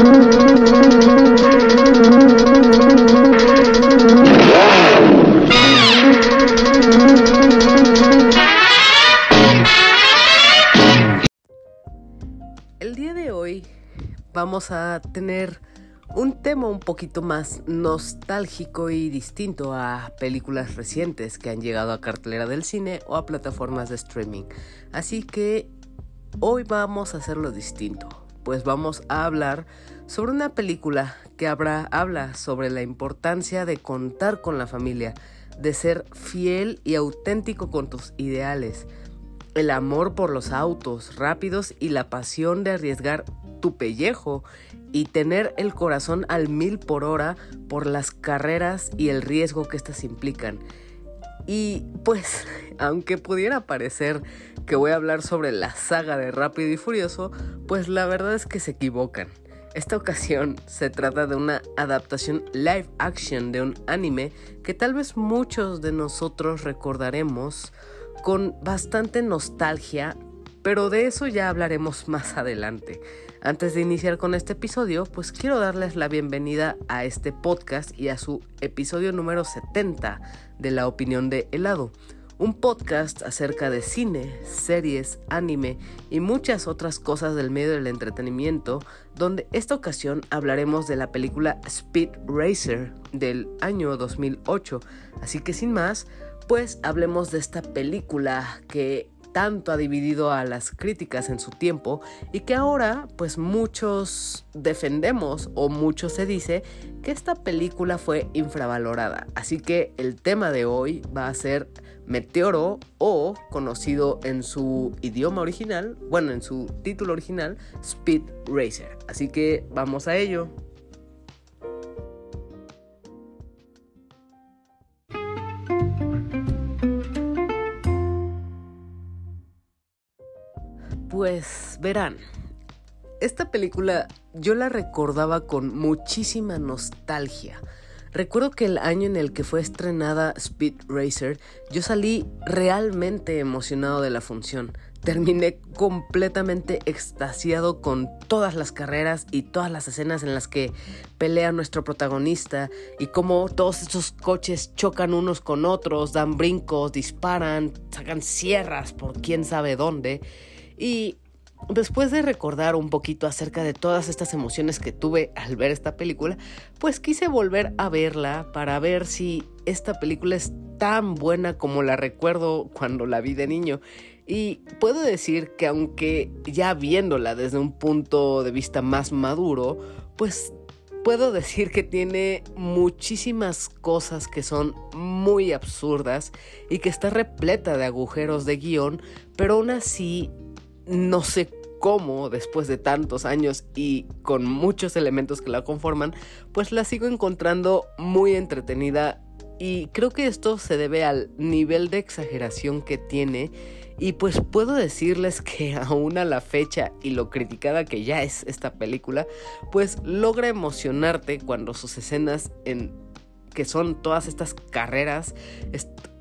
El día de hoy vamos a tener un tema un poquito más nostálgico y distinto a películas recientes que han llegado a cartelera del cine o a plataformas de streaming. Así que hoy vamos a hacerlo distinto, pues vamos a hablar sobre una película que habla sobre la importancia de contar con la familia, de ser fiel y auténtico con tus ideales, el amor por los autos rápidos y la pasión de arriesgar tu pellejo y tener el corazón al mil por hora por las carreras y el riesgo que éstas implican. Y pues, aunque pudiera parecer que voy a hablar sobre la saga de Rápido y Furioso, pues la verdad es que se equivocan. Esta ocasión se trata de una adaptación live action de un anime que tal vez muchos de nosotros recordaremos con bastante nostalgia, pero de eso ya hablaremos más adelante. Antes de iniciar con este episodio, pues quiero darles la bienvenida a este podcast y a su episodio número 70 de La Opinión de Helado, un podcast acerca de cine, series, anime y muchas otras cosas del medio del entretenimiento, donde esta ocasión hablaremos de la película Speed Racer del año 2008. Así que sin más, pues hablemos de esta película que tanto ha dividido a las críticas en su tiempo y que ahora pues muchos defendemos o mucho se dice que esta película fue infravalorada. Así que el tema de hoy va a ser Meteoro o conocido en su idioma original, bueno en su título original, Speed Racer. Así que vamos a ello. Pues verán, esta película yo la recordaba con muchísima nostalgia. Recuerdo que el año en el que fue estrenada Speed Racer, yo salí realmente emocionado de la función. Terminé completamente extasiado con todas las carreras y todas las escenas en las que pelea nuestro protagonista y cómo todos estos coches chocan unos con otros, dan brincos, disparan, sacan sierras por quién sabe dónde. Y después de recordar un poquito acerca de todas estas emociones que tuve al ver esta película, pues quise volver a verla para ver si esta película es tan buena como la recuerdo cuando la vi de niño. Y puedo decir que aunque ya viéndola desde un punto de vista más maduro, pues puedo decir que tiene muchísimas cosas que son muy absurdas y que está repleta de agujeros de guion, pero aún así no sé cómo después de tantos años y con muchos elementos que la conforman, pues la sigo encontrando muy entretenida y creo que esto se debe al nivel de exageración que tiene. Y pues puedo decirles que aún a la fecha y lo criticada que ya es esta película, pues logra emocionarte cuando sus escenas en que son todas estas carreras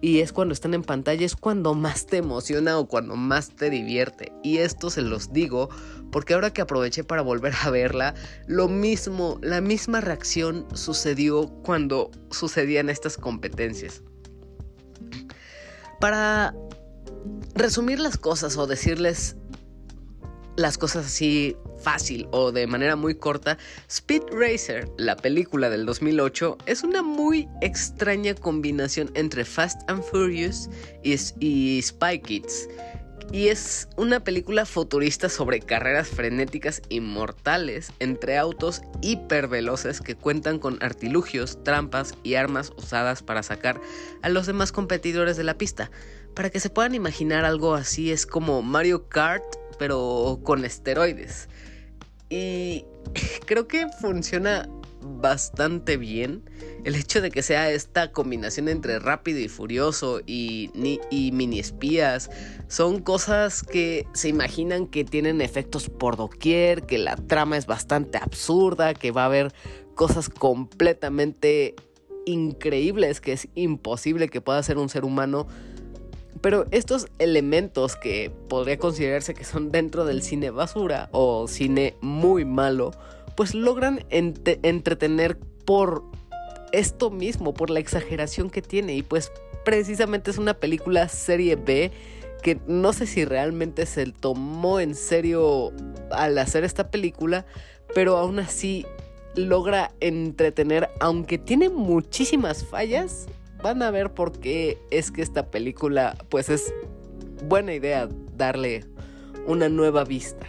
y es cuando están en pantalla, es cuando más te emociona o cuando más te divierte. Y esto se los digo porque ahora que aproveché para volver a verla, lo mismo, la misma reacción sucedió cuando sucedían estas competencias. Para resumir las cosas o decirles las cosas así fácil o de manera muy corta, Speed Racer, la película del 2008, es una muy extraña combinación entre Fast and Furious y, Spy Kids. Y es una película futurista sobre carreras frenéticas inmortales entre autos hiperveloces que cuentan con artilugios, trampas y armas usadas para sacar a los demás competidores de la pista. Para que se puedan imaginar algo así es como Mario Kart pero con esteroides. Y creo que funciona bastante bien el hecho de que sea esta combinación entre rápido y furioso y, y mini espías. Son cosas que se imaginan que tienen efectos por doquier, que la trama es bastante absurda, que va a haber cosas completamente increíbles que es imposible que pueda ser un ser humano pero estos elementos que podría considerarse que son dentro del cine basura o cine muy malo, pues logran entretener por esto mismo, por la exageración que tiene. Y pues precisamente es una película serie B que no sé si realmente se tomó en serio al hacer esta película, pero aún así logra entretener, aunque tiene muchísimas fallas, van a ver por qué es que esta película pues es buena idea darle una nueva vista.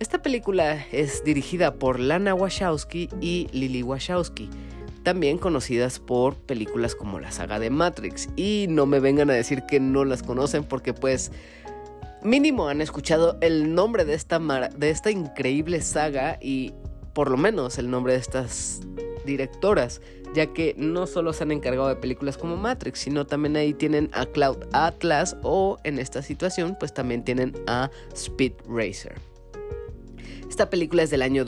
Esta película es dirigida por Lana Wachowski y Lily Wachowski, también conocidas por películas como la saga de Matrix. Y no me vengan a decir que no las conocen porque pues mínimo han escuchado el nombre de esta, de esta increíble saga y por lo menos el nombre de estas directoras, ya que no solo se han encargado de películas como Matrix, sino también ahí tienen a Cloud Atlas o en esta situación pues también tienen a Speed Racer. Esta película es del año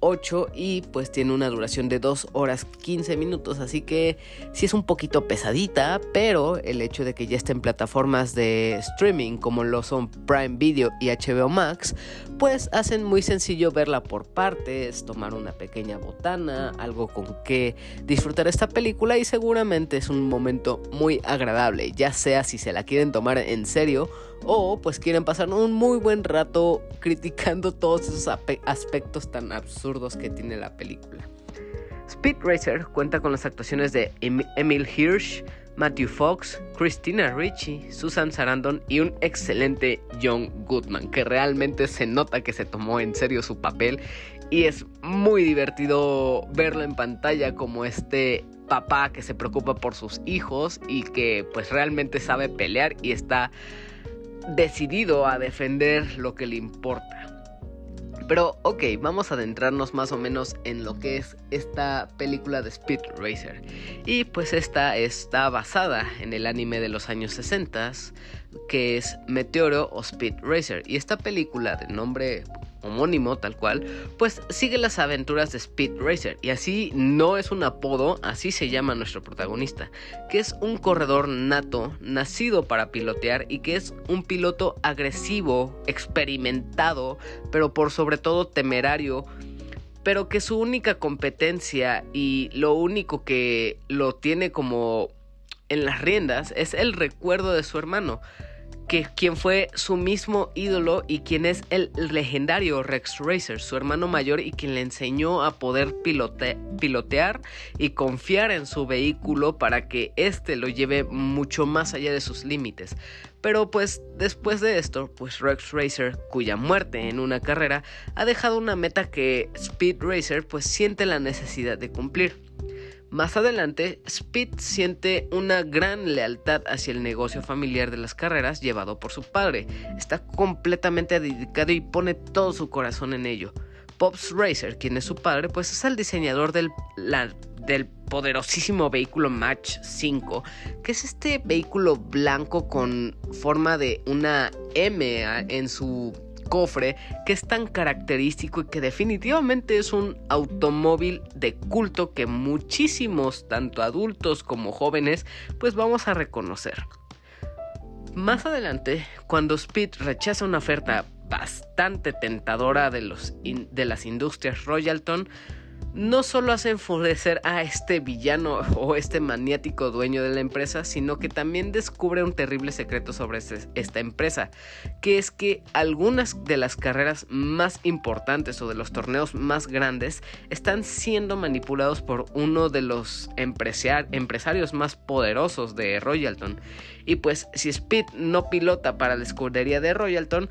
2008 y pues tiene una duración de 2 horas 15 minutos, así que sí es un poquito pesadita, pero el hecho de que ya esté en plataformas de streaming como lo son Prime Video y HBO Max, pues hacen muy sencillo verla por partes, tomar una pequeña botana, algo con que disfrutar esta película y seguramente es un momento muy agradable, ya sea si se la quieren tomar en serio o pues quieren pasar un muy buen rato criticando todos esos aspectos tan absurdos que tiene la película. Speed Racer cuenta con las actuaciones de Emil Hirsch, Matthew Fox, Christina Ricci, Susan Sarandon y un excelente John Goodman, que realmente se nota que se tomó en serio su papel y es muy divertido verlo en pantalla como este papá que se preocupa por sus hijos y que pues realmente sabe pelear y está decidido a defender lo que le importa. Pero ok, vamos a adentrarnos más o menos en lo que es esta película de Speed Racer. Y pues esta está basada en el anime de los años 60 que es Meteoro o Speed Racer. Y esta película de nombre homónimo tal cual, pues sigue las aventuras de Speed Racer. Y así no es un apodo, así se llama nuestro protagonista, que es un corredor nato, nacido para pilotear y que es un piloto agresivo, experimentado, pero por sobre todo temerario, pero que su única competencia y lo único que lo tiene como en las riendas es el recuerdo de su hermano que quien fue su mismo ídolo y quien es el legendario Rex Racer, su hermano mayor y quien le enseñó a poder pilotear y confiar en su vehículo para que éste lo lleve mucho más allá de sus límites. Pero pues después de esto, pues Rex Racer, cuya muerte en una carrera, ha dejado una meta que Speed Racer pues siente la necesidad de cumplir. Más adelante, Speed siente una gran lealtad hacia el negocio familiar de las carreras llevado por su padre. Está completamente dedicado y pone todo su corazón en ello. Pops Racer, quien es su padre, pues es el diseñador del, del poderosísimo vehículo Match 5, que es este vehículo blanco con forma de una M en su cofre que es tan característico y que definitivamente es un automóvil de culto que muchísimos, tanto adultos como jóvenes, pues vamos a reconocer. Más adelante, cuando Speed rechaza una oferta bastante tentadora de, los de las industrias Royalton, no solo hace enfurecer a este villano o este maniático dueño de la empresa, sino que también descubre un terrible secreto sobre este, esta empresa, que es que algunas de las carreras más importantes o de los torneos más grandes están siendo manipulados por uno de los empresarios más poderosos de Royalton. Y pues si Speed no pilota para la escudería de Royalton,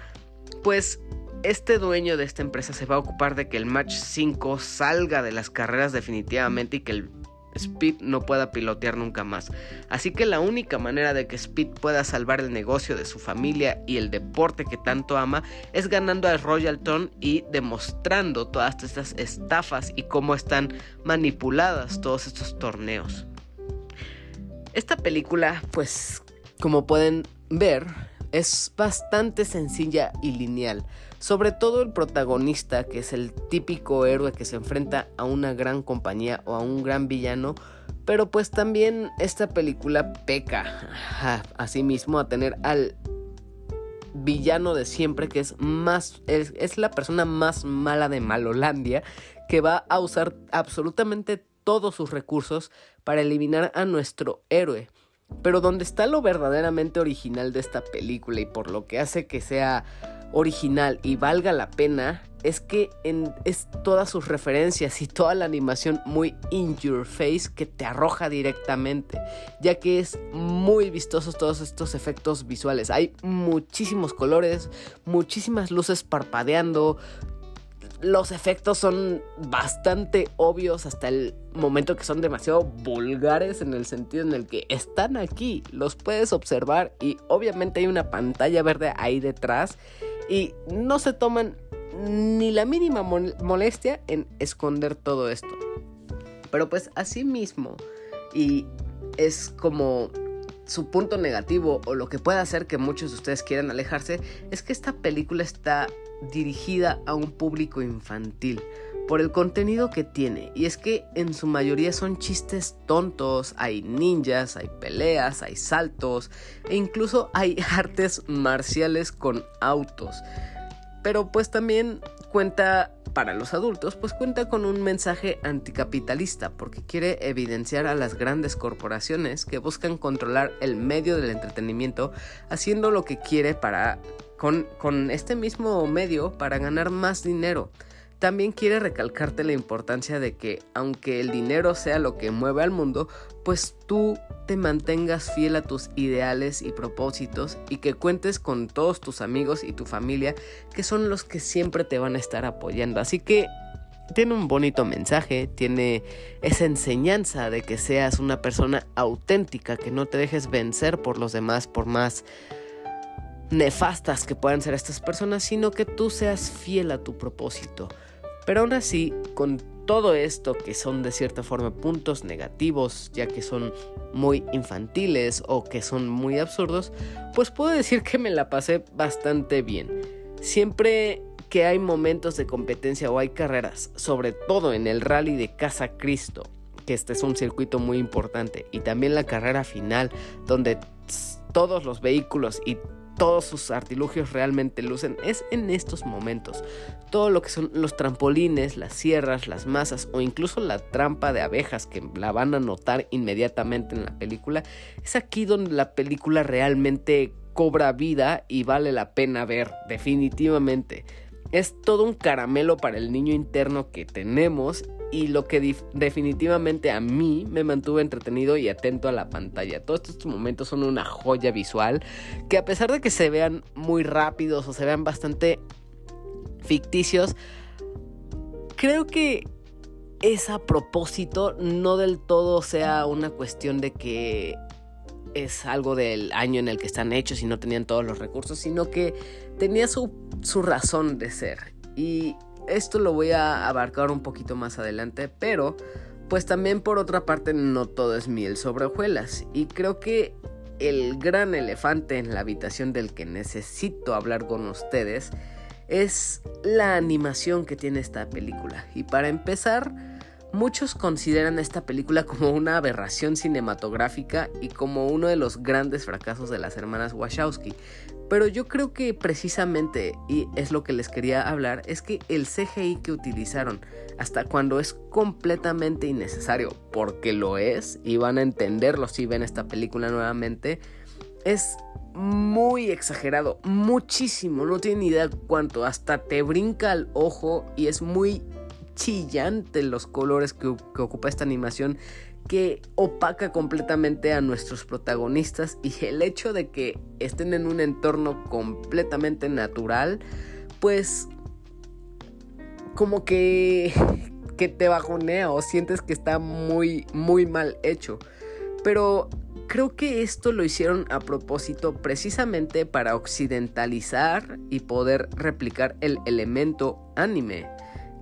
pues este dueño de esta empresa se va a ocupar de que el Match 5 salga de las carreras definitivamente y que el Speed no pueda pilotear nunca más. Así que la única manera de que Speed pueda salvar el negocio de su familia y el deporte que tanto ama es ganando a Royalton y demostrando todas estas estafas y cómo están manipuladas todos estos torneos. Esta película, pues, como pueden ver, es bastante sencilla y lineal. Sobre todo el protagonista, que es el típico héroe que se enfrenta a una gran compañía o a un gran villano. Pero pues también esta película peca a sí a tener al villano de siempre que es más es, es la persona más mala de Malolandia que va a usar absolutamente todos sus recursos para eliminar a nuestro héroe. Pero donde está lo verdaderamente original de esta película y por lo que hace que sea original y valga la pena es que en, es todas sus referencias y toda la animación muy in your face que te arroja directamente, ya que es muy vistosos todos estos efectos visuales. Hay muchísimos colores, muchísimas luces parpadeando, los efectos son bastante obvios hasta el momento que son demasiado vulgares en el sentido en el que están aquí, los puedes observar y obviamente hay una pantalla verde ahí detrás y no se toman ni la mínima molestia en esconder todo esto. Pero pues así mismo y es como su punto negativo o lo que puede hacer que muchos de ustedes quieran alejarse es que esta película está dirigida a un público infantil por el contenido que tiene. Y es que en su mayoría son chistes tontos, hay ninjas, hay peleas, hay saltos e incluso hay artes marciales con autos. Pero pues también cuenta para los adultos, pues cuenta con un mensaje anticapitalista porque quiere evidenciar a las grandes corporaciones que buscan controlar el medio del entretenimiento haciendo lo que quiere para con, con este mismo medio para ganar más dinero. También quiere recalcarte la importancia de que aunque el dinero sea lo que mueve al mundo, pues tú te mantengas fiel a tus ideales y propósitos y que cuentes con todos tus amigos y tu familia que son los que siempre te van a estar apoyando. Así que tiene un bonito mensaje, tiene esa enseñanza de que seas una persona auténtica, que no te dejes vencer por los demás por más nefastas que puedan ser estas personas, sino que tú seas fiel a tu propósito. Pero aún así, con todo esto que son de cierta forma puntos negativos, ya que son muy infantiles o que son muy absurdos, pues puedo decir que me la pasé bastante bien. Siempre que hay momentos de competencia o hay carreras, sobre todo en el rally de Casa Cristo, que este es un circuito muy importante, y también la carrera final, donde todos los vehículos y todos sus artilugios realmente lucen es en estos momentos. Todo lo que son los trampolines, las sierras, las masas o incluso la trampa de abejas que la van a notar inmediatamente en la película, es aquí donde la película realmente cobra vida y vale la pena ver, definitivamente. Es todo un caramelo para el niño interno que tenemos y lo que definitivamente a mí me mantuvo entretenido y atento a la pantalla. Todos estos momentos son una joya visual que a pesar de que se vean muy rápidos o se vean bastante ficticios, creo que es a propósito, no del todo sea una cuestión de que es algo del año en el que están hechos y no tenían todos los recursos, sino que tenía su, su razón de ser. Y esto lo voy a abarcar un poquito más adelante, pero pues también por otra parte no todo es miel sobre hojuelas y creo que el gran elefante en la habitación del que necesito hablar con ustedes es la animación que tiene esta película. Y para empezar, muchos consideran esta película como una aberración cinematográfica y como uno de los grandes fracasos de las hermanas Wachowski. Pero yo creo que precisamente, y es lo que les quería hablar, es que el CGI que utilizaron, hasta cuando es completamente innecesario, porque lo es, y van a entenderlo si ven esta película nuevamente, es muy exagerado, muchísimo, no tienen idea cuánto, hasta te brinca al ojo y es muy chillante los colores que, que ocupa esta animación que opaca completamente a nuestros protagonistas y el hecho de que estén en un entorno completamente natural, pues como que que te bajonea o sientes que está muy muy mal hecho. Pero creo que esto lo hicieron a propósito precisamente para occidentalizar y poder replicar el elemento anime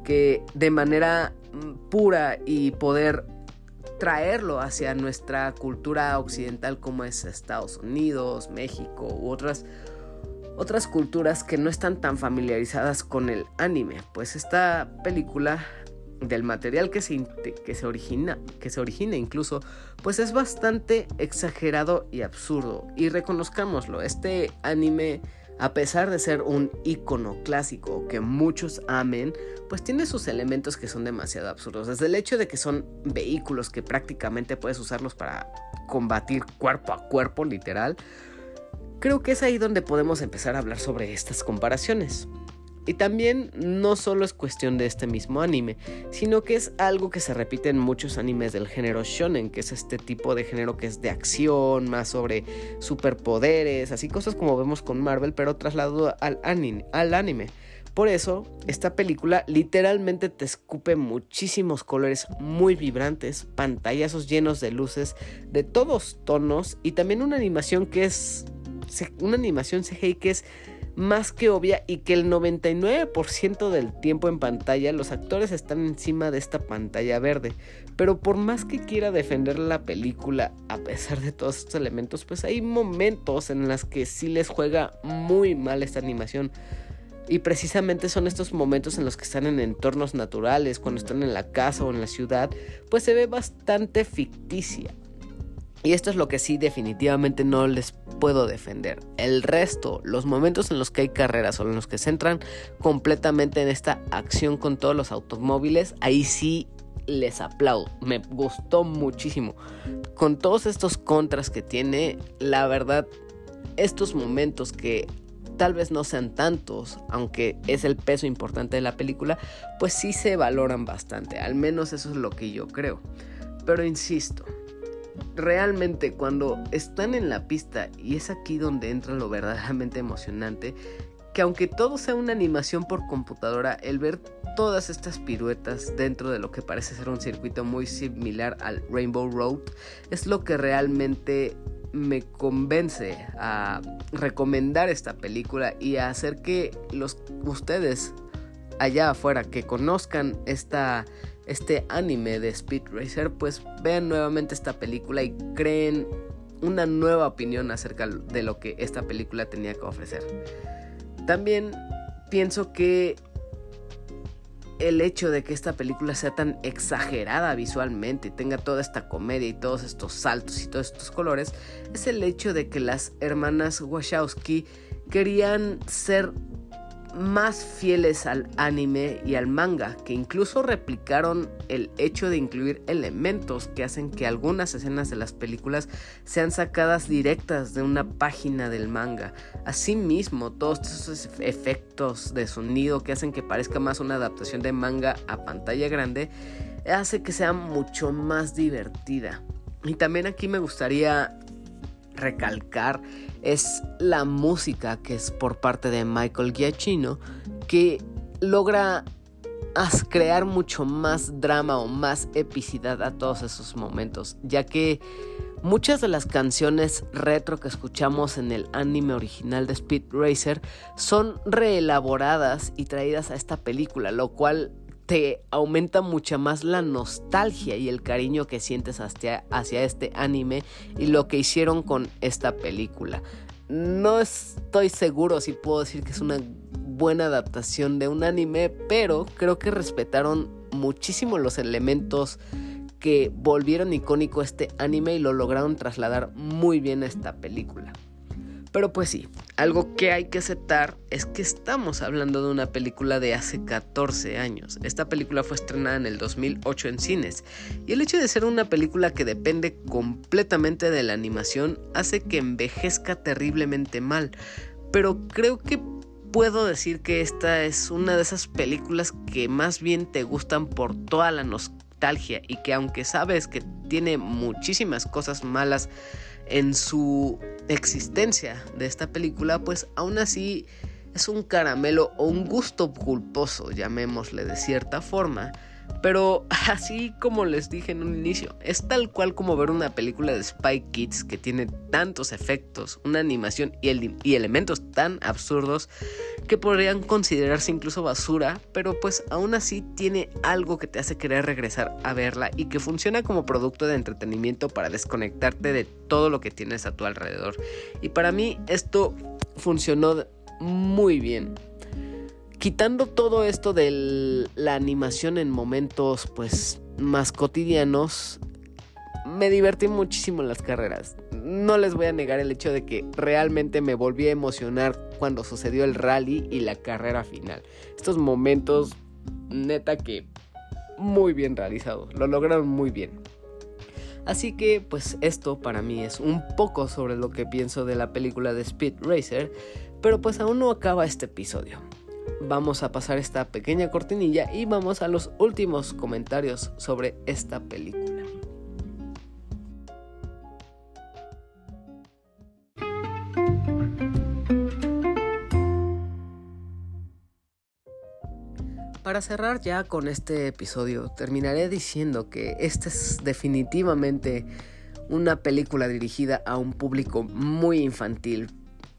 que de manera mm, pura y poder traerlo hacia nuestra cultura occidental como es Estados Unidos, México u otras otras culturas que no están tan familiarizadas con el anime, pues esta película del material que se, que se origina, que se origina incluso, pues es bastante exagerado y absurdo. Y reconozcámoslo, este anime A pesar de ser un icono clásico que muchos amen, pues tiene sus elementos que son demasiado absurdos. Desde el hecho de que son vehículos que prácticamente puedes usarlos para combatir cuerpo a cuerpo, literal. Creo que es ahí donde podemos empezar a hablar sobre estas comparaciones. Y también no solo es cuestión de este mismo anime, sino que es algo que se repite en muchos animes del género shonen, que es este tipo de género que es de acción, más sobre superpoderes, así cosas como vemos con Marvel, pero trasladado al anime. Por eso, esta película literalmente te escupe muchísimos colores muy vibrantes, pantallazos llenos de luces de todos tonos y también una animación que es una animación CGI que es más que obvia y que el 99% del tiempo en pantalla los actores están encima de esta pantalla verde. Pero por más que quiera defender la película, a pesar de todos estos elementos, pues hay momentos en los que sí les juega muy mal esta animación. Y precisamente son estos momentos en los que están en entornos naturales, cuando están en la casa o en la ciudad, pues se ve bastante ficticia. Y esto es lo que sí definitivamente no les puedo defender. El resto, los momentos en los que hay carreras o en los que se entran completamente en esta acción con todos los automóviles, ahí sí les aplaudo. Me gustó muchísimo. Con todos estos contras que tiene, la verdad, estos momentos que tal vez no sean tantos, aunque es el peso importante de la película, pues sí se valoran bastante. Al menos eso es lo que yo creo. Pero insisto, realmente cuando están en la pista y es aquí donde entra lo verdaderamente emocionante, que aunque todo sea una animación por computadora, el ver todas estas piruetas dentro de lo que parece ser un circuito muy similar al Rainbow Road es lo que realmente me convence a recomendar esta película y a hacer que los ustedes allá afuera que conozcan esta este anime de Speed Racer, pues vean nuevamente esta película y creen una nueva opinión acerca de lo que esta película tenía que ofrecer. También pienso que el hecho de que esta película sea tan exagerada visualmente tenga toda esta comedia y todos estos saltos y todos estos colores es el hecho de que las hermanas Wachowski querían ser más fieles al anime y al manga, que incluso replicaron el hecho de incluir elementos que hacen que algunas escenas de las películas sean sacadas directas de una página del manga. Asimismo, todos esos efectos de sonido que hacen que parezca más una adaptación de manga a pantalla grande, hace que sea mucho más divertida. Y también aquí me gustaría recalcar es la música que es por parte de Michael Giacchino que logra crear mucho más drama o más epicidad a todos esos momentos, ya que muchas de las canciones retro que escuchamos en el anime original de Speed Racer son reelaboradas y traídas a esta película, lo cual te aumenta mucha más la nostalgia y el cariño que sientes hacia, hacia este anime y lo que hicieron con esta película. No estoy seguro si puedo decir que es una buena adaptación de un anime, pero creo que respetaron muchísimo los elementos que volvieron icónico este anime y lo lograron trasladar muy bien a esta película. Pero pues sí, algo que hay que aceptar es que estamos hablando de una película de hace 14 años. Esta película fue estrenada en el 2008 en cines y el hecho de ser una película que depende completamente de la animación hace que envejezca terriblemente mal. Pero creo que puedo decir que esta es una de esas películas que más bien te gustan por toda la nostalgia y que aunque sabes que tiene muchísimas cosas malas en su existencia de esta película, pues aún así es un caramelo o un gusto culposo, llamémosle de cierta forma, pero así como les dije en un inicio, es tal cual como ver una película de Spy Kids que tiene tantos efectos, una animación y, elementos tan absurdos que podrían considerarse incluso basura, pero pues aún así tiene algo que te hace querer regresar a verla y que funciona como producto de entretenimiento para desconectarte de todo lo que tienes a tu alrededor. Y para mí esto funcionó muy bien quitando todo esto de la animación en momentos pues más cotidianos, me divertí muchísimo en las carreras. No les voy a negar el hecho de que realmente me volví a emocionar cuando sucedió el rally y la carrera final. Estos momentos, neta que muy bien realizados, lo lograron muy bien. Así que pues esto para mí es un poco sobre lo que pienso de la película de Speed Racer, pero pues aún no acaba este episodio. Vamos a pasar esta pequeña cortinilla y vamos a los últimos comentarios sobre esta película. Para cerrar ya con este episodio, terminaré diciendo que esta es definitivamente una película dirigida a un público muy infantil,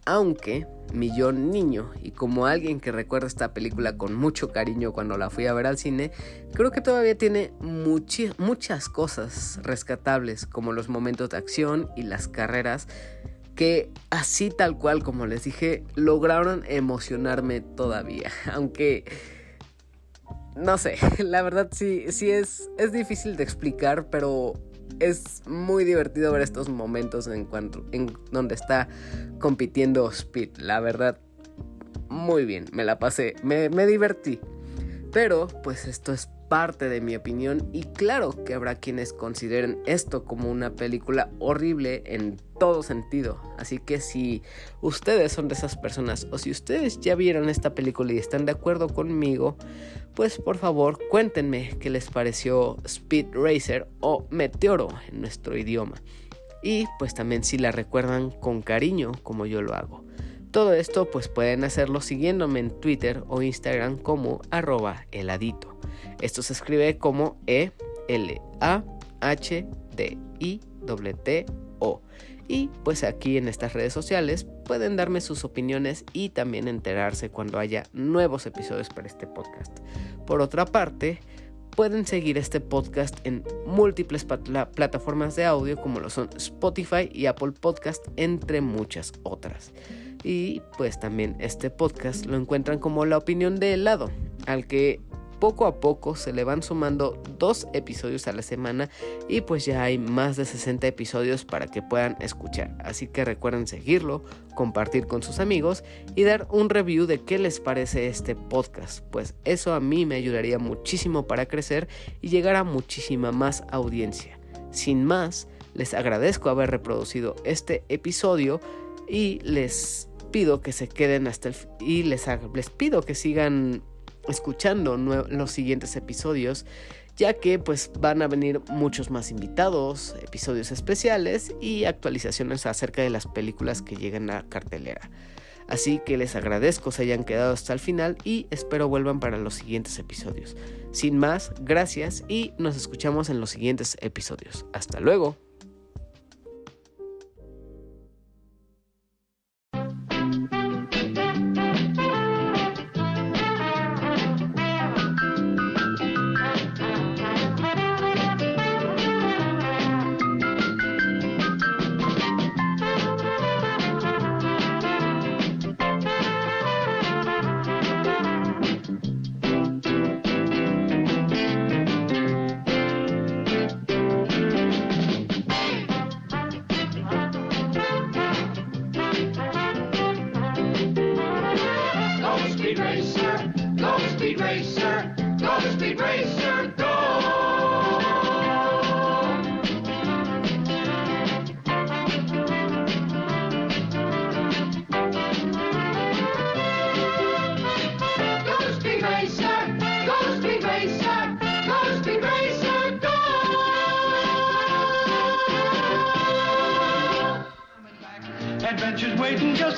aunque mi yo niño y como alguien que recuerda esta película con mucho cariño cuando la fui a ver al cine, creo que todavía tiene muchas cosas rescatables como los momentos de acción y las carreras que así tal cual como les dije lograron emocionarme todavía, aunque no sé, la verdad sí, sí es, es difícil de explicar, pero es muy divertido ver estos momentos en, cuanto, en donde está compitiendo Speed. La verdad, muy bien, me la pasé, me, me divertí. Pero, pues esto es parte de mi opinión y claro que habrá quienes consideren esto como una película horrible en todo sentido. Así que si ustedes son de esas personas o si ustedes ya vieron esta película y están de acuerdo conmigo, pues por favor cuéntenme qué les pareció Speed Racer o Meteoro en nuestro idioma. Y pues también si la recuerdan con cariño como yo lo hago. Todo esto pues pueden hacerlo siguiéndome en Twitter o Instagram como arroba heladito. Esto se escribe como E L A H D I T O. Y pues aquí en estas redes sociales pueden darme sus opiniones y también enterarse cuando haya nuevos episodios para este podcast. Por otra parte, pueden seguir este podcast en múltiples plataformas de audio como lo son Spotify y Apple Podcast, entre muchas otras. Y pues también este podcast lo encuentran como la opinión de helado, al que poco a poco se le van sumando dos episodios a la semana y pues ya hay más de 60 episodios para que puedan escuchar. Así que recuerden seguirlo, compartir con sus amigos y dar un review de qué les parece este podcast, pues eso a mí me ayudaría muchísimo para crecer y llegar a muchísima más audiencia. Sin más, les agradezco haber reproducido este episodio y les pido que se queden hasta el y les, les pido que sigan escuchando los siguientes episodios ya que pues van a venir muchos más invitados, episodios especiales y actualizaciones acerca de las películas que llegan a cartelera. Así que les agradezco se hayan quedado hasta el final y espero vuelvan para los siguientes episodios. Sin más, gracias y nos escuchamos en los siguientes episodios. Hasta luego. Waiting just